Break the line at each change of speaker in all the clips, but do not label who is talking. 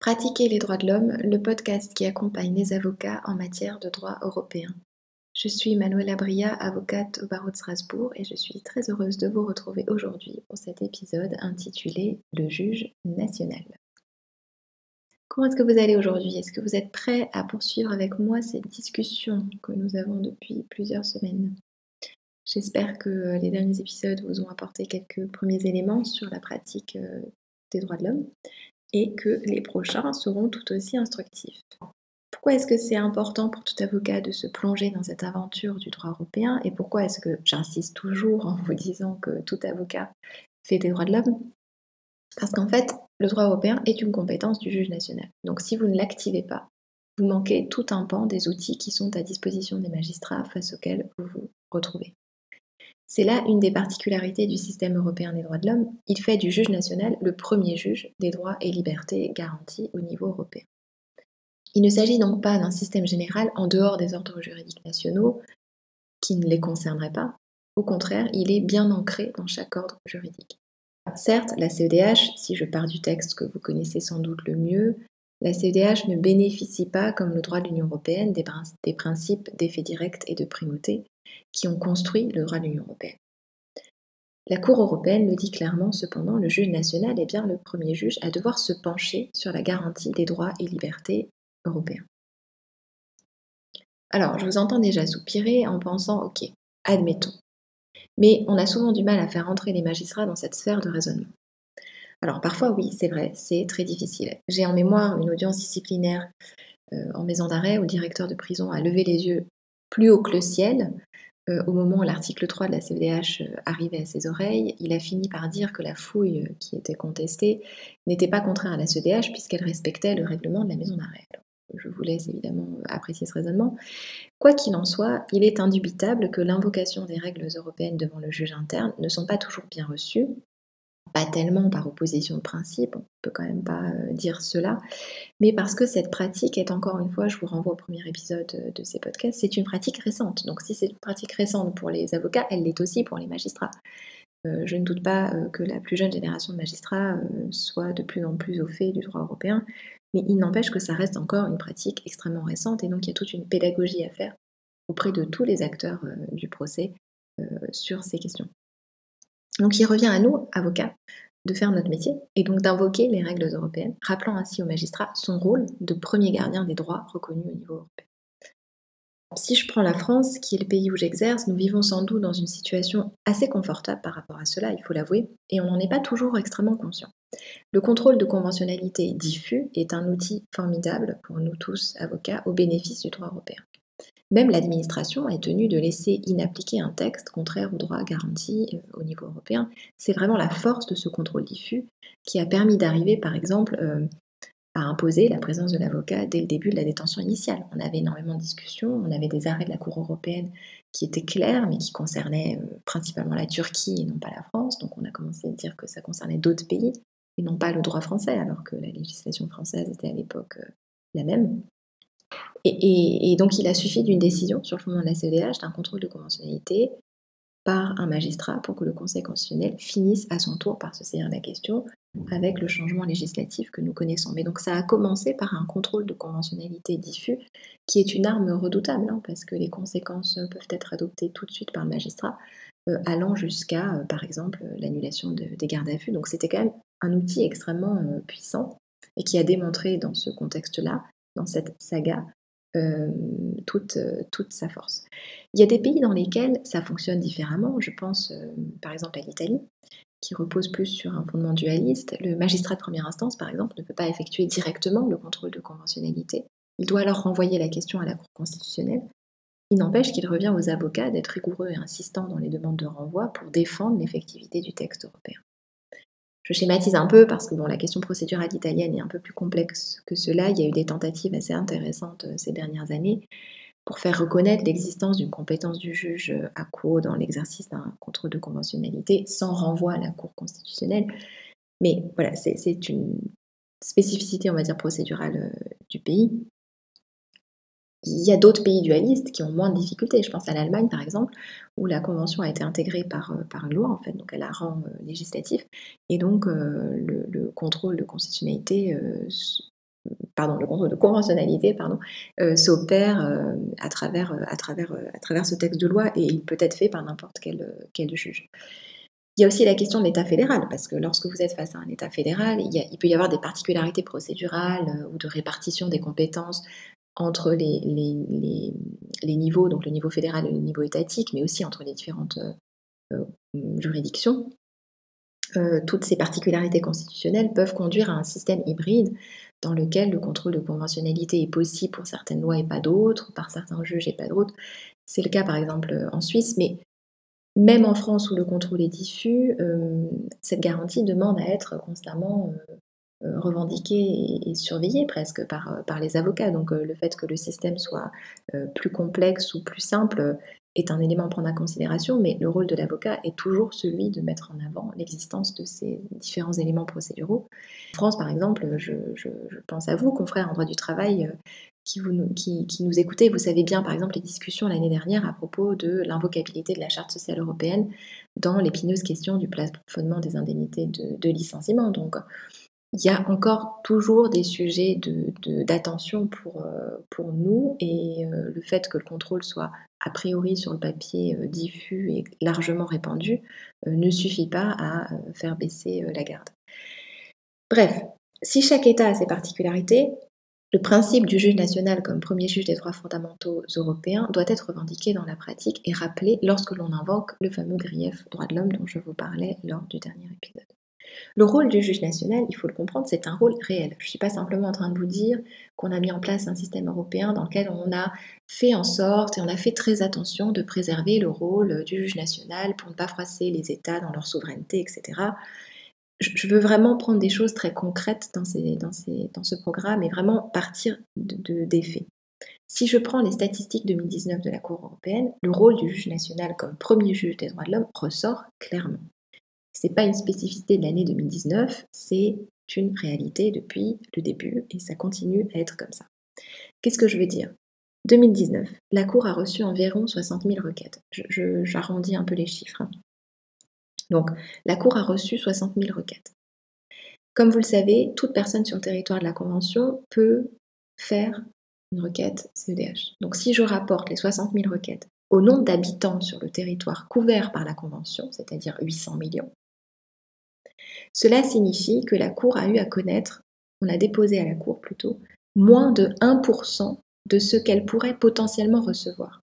Pratiquer les droits de l'homme, le podcast qui accompagne les avocats en matière de droit européen. Je suis Manuela Bria, avocate au barreau de Strasbourg, et je suis très heureuse de vous retrouver aujourd'hui pour cet épisode intitulé Le juge national. Comment est-ce que vous allez aujourd'hui? Est-ce que vous êtes prêts à poursuivre avec moi cette discussion que nous avons depuis plusieurs semaines? J'espère que les derniers épisodes vous ont apporté quelques premiers éléments sur la pratique euh, des droits de l'homme et que les prochains seront tout aussi instructifs. Pourquoi est-ce que c'est important pour tout avocat de se plonger dans cette aventure du droit européen et pourquoi est-ce que j'insiste toujours en vous disant que tout avocat fait des droits de l'homme? Parce qu'en fait, le droit européen est une compétence du juge national. Donc si vous ne l'activez pas, vous manquez tout un pan des outils qui sont à disposition des magistrats face auxquels vous vous retrouvez. C'est là une des particularités du système européen des droits de l'homme. Il fait du juge national le premier juge des droits et libertés garantis au niveau européen. Il ne s'agit donc pas d'un système général en dehors des ordres juridiques nationaux qui ne les concerneraient pas. Au contraire, il est bien ancré dans chaque ordre juridique. Certes, la CEDH, si je pars du texte que vous connaissez sans doute le mieux, la CEDH ne bénéficie pas, comme le droit de l'Union européenne, des, principes d'effet direct et de primauté qui ont construit le droit de l'Union européenne. La Cour européenne le dit clairement, cependant, le juge national est bien le premier juge à devoir se pencher sur la garantie des droits et libertés européens. Alors, je vous entends déjà soupirer en pensant, ok, admettons. Mais on a souvent du mal à faire entrer les magistrats dans cette sphère de raisonnement. Alors parfois oui, c'est vrai, c'est très difficile. J'ai en mémoire une audience disciplinaire euh, en maison d'arrêt où le directeur de prison a levé les yeux plus haut que le ciel au moment où l'article 3 de la CVDH euh, arrivait à ses oreilles. Il a fini par dire que la fouille qui était contestée n'était pas contraire à la CEDH puisqu'elle respectait le règlement de la maison d'arrêt. Je vous laisse évidemment apprécier ce raisonnement. Quoi qu'il en soit, il est indubitable que l'invocation des règles européennes devant le juge interne ne sont pas toujours bien reçues pas tellement par opposition de principe, on peut quand même pas euh, dire cela, mais parce que cette pratique est encore une fois, je vous renvoie au premier épisode euh, de ces podcasts, c'est une pratique récente. Donc si c'est une pratique récente pour les avocats, elle l'est aussi pour les magistrats. Euh, je ne doute pas que la plus jeune génération de magistrats soit de plus en plus au fait du droit européen, mais il n'empêche que ça reste encore une pratique extrêmement récente et donc il y a toute une pédagogie à faire auprès de tous les acteurs du procès sur ces questions. Donc il revient à nous, avocats, de faire notre métier et donc d'invoquer les règles européennes, rappelant ainsi au magistrat son rôle de premier gardien des droits reconnus au niveau européen. Si je prends la France, qui est le pays où j'exerce, nous vivons sans doute dans une situation assez confortable par rapport à cela, il faut l'avouer, et on n'en est pas toujours extrêmement conscient. Le contrôle de conventionnalité diffus est un outil formidable pour nous tous, avocats, au bénéfice du droit européen. Même l'administration est tenue de laisser inappliquer un texte contraire aux droits garantis euh, au niveau européen. C'est vraiment la force de ce contrôle diffus qui a permis d'arriver, par exemple, euh, à imposer la présence de l'avocat dès le début de la détention initiale. On avait énormément de discussions, on avait des arrêts de la Cour européenne qui étaient clairs, mais qui concernaient euh, principalement la Turquie et non pas la France. Donc on a commencé à dire que ça concernait d'autres pays et non pas le droit français, alors que la législation française était à l'époque la même. Et, donc il a suffi d'une décision sur le fondement de la CEDH, d'un contrôle de conventionnalité par un magistrat pour que le Conseil constitutionnel finisse à son tour par se saisir la question avec le changement législatif que nous connaissons. Mais donc ça a commencé par un contrôle de conventionnalité diffus qui est une arme redoutable hein, parce que les conséquences peuvent être adoptées tout de suite par le magistrat euh, allant jusqu'à euh, par exemple l'annulation des gardes à vue. Donc c'était quand même un outil extrêmement euh, puissant et qui a démontré dans ce contexte-là dans cette saga euh, toute, euh, toute, sa force. Il y a des pays dans lesquels ça fonctionne différemment. Je pense euh, par exemple à l'Italie, qui repose plus sur un fondement dualiste. Le magistrat de première instance, par exemple, ne peut pas effectuer directement le contrôle de conventionnalité. Il doit alors renvoyer la question à la Cour constitutionnelle. Il n'empêche qu'il revient aux avocats d'être rigoureux et insistants dans les demandes de renvoi pour défendre l'effectivité du texte européen. Je schématise un peu parce que bon, la question procédurale italienne est un peu plus complexe que cela. Il y a eu des tentatives assez intéressantes euh, ces dernières années pour faire reconnaître l'existence d'une compétence du juge euh, à quo dans l'exercice d'un contrôle de conventionnalité sans renvoi à la Cour constitutionnelle. Mais voilà, c'est une spécificité, on va dire, procédurale euh, du pays. Il y a d'autres pays dualistes qui ont moins de difficultés. Je pense à l'Allemagne, par exemple, où la convention a été intégrée par, euh, par une loi, en fait, donc elle a rang euh, législatif, et donc euh, le, contrôle de constitutionnalité pardon, le contrôle de conventionnalité pardon, s'opère à, travers, à, travers, à travers ce texte de loi et il peut être fait par n'importe quel, quel juge. Il y a aussi la question de l'État fédéral, parce que lorsque vous êtes face à un État fédéral, il, peut y avoir des particularités procédurales ou de répartition des compétences entre les, niveaux, donc le niveau fédéral et le niveau étatique, mais aussi entre les différentes juridictions. Euh, toutes ces particularités constitutionnelles peuvent conduire à un système hybride dans lequel le contrôle de conventionnalité est possible pour certaines lois et pas d'autres, par certains juges et pas d'autres. C'est le cas par exemple en Suisse, mais même en France où le contrôle est diffus, euh, cette garantie demande à être constamment euh, revendiquée et, surveillée presque par, par les avocats. Donc le fait que le système soit plus complexe ou plus simple est un élément à prendre en considération, mais le rôle de l'avocat est toujours celui de mettre en avant l'existence de ces différents éléments procéduraux. En France, par exemple, je, pense à vous, confrères en droit du travail, euh, qui, vous, qui, nous écoutez, vous savez bien, par exemple, les discussions l'année dernière à propos de l'invocabilité de la Charte sociale européenne dans l'épineuse question du plafonnement des indemnités de, de licenciement. Donc, il y a encore toujours des sujets d'attention pour, euh, pour nous et euh, le fait que le contrôle soit a priori sur le papier euh, diffus et largement répandu ne suffit pas à faire baisser la garde. Bref, si chaque État a ses particularités, le principe du juge national comme premier juge des droits fondamentaux européens doit être revendiqué dans la pratique et rappelé lorsque l'on invoque le fameux grief droit de l'homme dont je vous parlais lors du dernier épisode. Le rôle du juge national, il faut le comprendre, c'est un rôle réel. Je ne suis pas simplement en train de vous dire qu'on a mis en place un système européen dans lequel on a fait en sorte et on a fait très attention de préserver le rôle du juge national pour ne pas froisser les États dans leur souveraineté, etc. Je veux vraiment prendre des choses très concrètes dans, ce programme et vraiment partir de, des faits. Si je prends les statistiques 2019 de la Cour européenne, le rôle du juge national comme premier juge des droits de l'homme ressort clairement. Ce n'est pas une spécificité de l'année 2019, c'est une réalité depuis le début et ça continue à être comme ça. Qu'est-ce que je veux dire? 2019, la Cour a reçu environ 60 000 requêtes. J'arrondis un peu les chiffres. Hein. Donc, la Cour a reçu 60 000 requêtes. Comme vous le savez, toute personne sur le territoire de la Convention peut faire une requête CEDH. Donc, si je rapporte les 60 000 requêtes au nombre d'habitants sur le territoire couvert par la Convention, c'est-à-dire 800 millions, cela signifie que la Cour a eu à connaître, on a déposé à la Cour plutôt, moins de 1% de ce qu'elle pourrait potentiellement recevoir.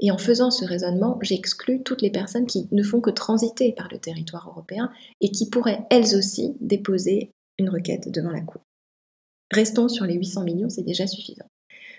Et en faisant ce raisonnement, j'exclus toutes les personnes qui ne font que transiter par le territoire européen et qui pourraient elles aussi déposer une requête devant la Cour. Restons sur les 800 millions, c'est déjà suffisant.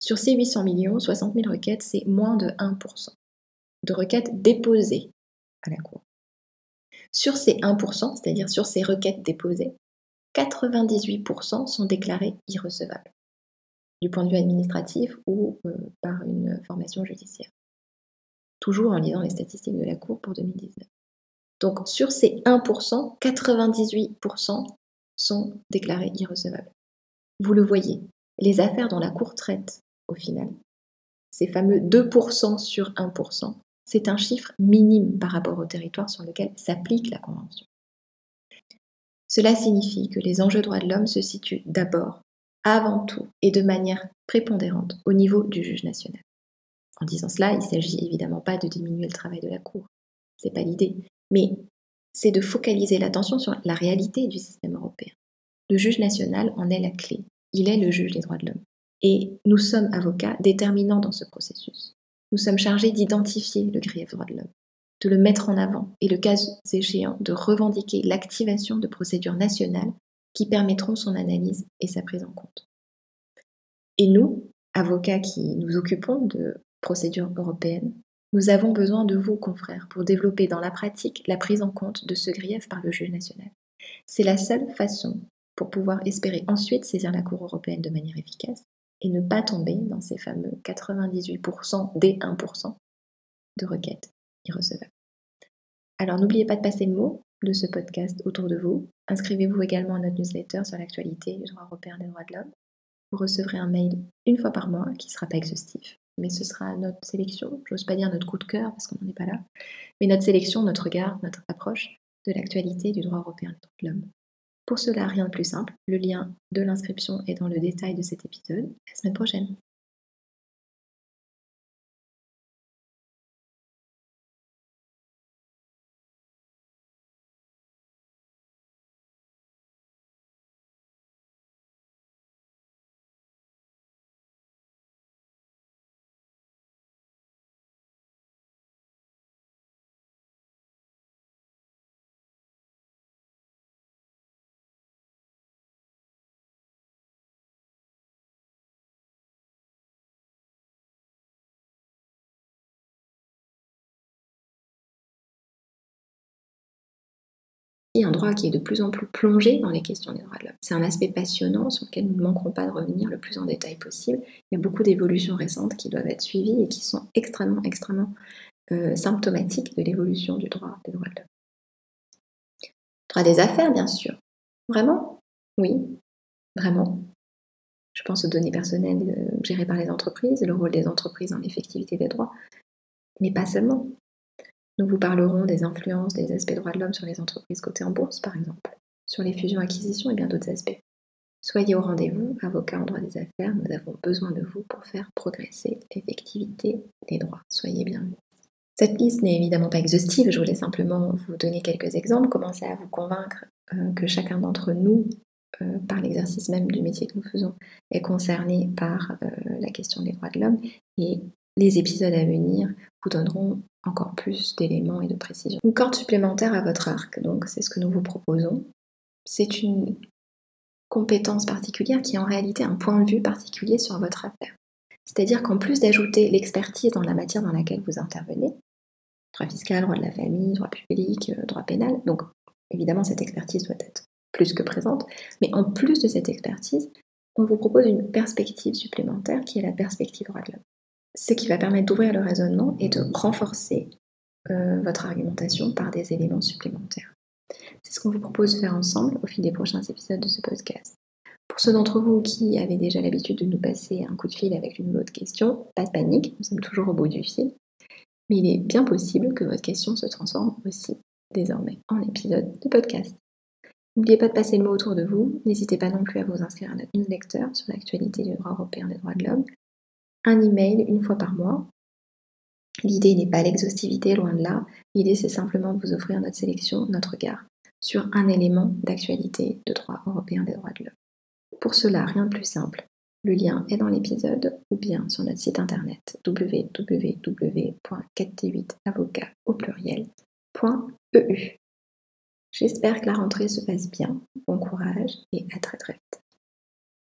Sur ces 800 millions, 60 000 requêtes, c'est moins de 1% de requêtes déposées à la Cour. Sur ces 1%, c'est-à-dire sur ces requêtes déposées, 98% sont déclarées irrecevables, du point de vue administratif ou euh, par une formation judiciaire. Toujours en lisant les statistiques de la Cour pour 2019. Donc sur ces 1%, 98% sont déclarés irrecevables. Vous le voyez, les affaires dont la Cour traite au final, ces fameux 2% sur 1%, c'est un chiffre minime par rapport au territoire sur lequel s'applique la Convention. Cela signifie que les enjeux droits de l'homme se situent d'abord, avant tout et de manière prépondérante au niveau du juge national. En disant cela, il ne s'agit évidemment pas de diminuer le travail de la Cour, c'est pas l'idée, mais c'est de focaliser l'attention sur la réalité du système européen. Le juge national en est la clé, il est le juge des droits de l'homme. Et nous sommes avocats déterminants dans ce processus. Nous sommes chargés d'identifier le grief droit de l'homme, de le mettre en avant et, le cas échéant, de revendiquer l'activation de procédures nationales qui permettront son analyse et sa prise en compte. Et nous, avocats qui nous occupons de procédures européennes, nous avons besoin de vous, confrères, pour développer dans la pratique la prise en compte de ce grief par le juge national. C'est la seule façon pour pouvoir espérer ensuite saisir la Cour européenne de manière efficace et ne pas tomber dans ces fameux 98% des 1% de requêtes irrecevables. Alors n'oubliez pas de passer le mot de ce podcast autour de vous. Inscrivez-vous également à notre newsletter sur l'actualité du droit européen des droits de l'homme. Vous recevrez un mail une fois par mois qui ne sera pas exhaustif, mais ce sera notre sélection, j'ose pas dire notre coup de cœur parce qu'on n'en est pas là, mais notre sélection, notre regard, notre approche de l'actualité du droit européen des droits de l'homme. Pour cela, rien de plus simple, le lien de l'inscription est dans le détail de cet épisode. La semaine prochaine. Un droit qui est de plus en plus plongé dans les questions des droits de l'homme. C'est un aspect passionnant sur lequel nous ne manquerons pas de revenir le plus en détail possible. Il y a beaucoup d'évolutions récentes qui doivent être suivies et qui sont extrêmement, extrêmement euh, symptomatiques de l'évolution du droit des droits de l'homme. Droit des affaires, bien sûr. Vraiment? Oui, vraiment. Je pense aux données personnelles euh, gérées par les entreprises, le rôle des entreprises dans l'effectivité des droits, mais pas seulement. Nous vous parlerons des influences des aspects droits de l'homme sur les entreprises cotées en bourse, par exemple, sur les fusions-acquisitions et bien d'autres aspects. Soyez au rendez-vous, avocats en droit des affaires, nous avons besoin de vous pour faire progresser l'effectivité des droits. Soyez bienvenus. Cette liste n'est évidemment pas exhaustive, je voulais simplement vous donner quelques exemples, commencer à vous convaincre euh, que chacun d'entre nous, euh, par l'exercice même du métier que nous faisons, est concerné par euh, la question des droits de l'homme et les épisodes à venir vous donneront encore plus d'éléments et de précisions. Une corde supplémentaire à votre arc, donc c'est ce que nous vous proposons. C'est une compétence particulière qui est en réalité un point de vue particulier sur votre affaire. C'est-à-dire qu'en plus d'ajouter l'expertise dans la matière dans laquelle vous intervenez, droit fiscal, droit de la famille, droit public, euh, droit pénal, donc évidemment cette expertise doit être plus que présente, mais en plus de cette expertise, on vous propose une perspective supplémentaire qui est la perspective droit de l'homme ce qui va permettre d'ouvrir le raisonnement et de renforcer euh, votre argumentation par des éléments supplémentaires. C'est ce qu'on vous propose de faire ensemble au fil des prochains épisodes de ce podcast. Pour ceux d'entre vous qui avaient déjà l'habitude de nous passer un coup de fil avec une autre question, pas de panique, nous sommes toujours au bout du fil. Mais il est bien possible que votre question se transforme aussi désormais en épisode de podcast. N'oubliez pas de passer le mot autour de vous. N'hésitez pas non plus à vous inscrire à notre newsletter sur l'actualité du droit européen des droits de l'homme un email une fois par mois. L'idée n'est pas l'exhaustivité, loin de là. L'idée, c'est simplement de vous offrir notre sélection, notre regard sur un élément d'actualité de droit européen des droits de l'homme. Pour cela, rien de plus simple. Le lien est dans l'épisode ou bien sur notre site internet www.4t8avocat au pluriel.eu. J'espère que la rentrée se passe bien. Bon courage et à très très vite.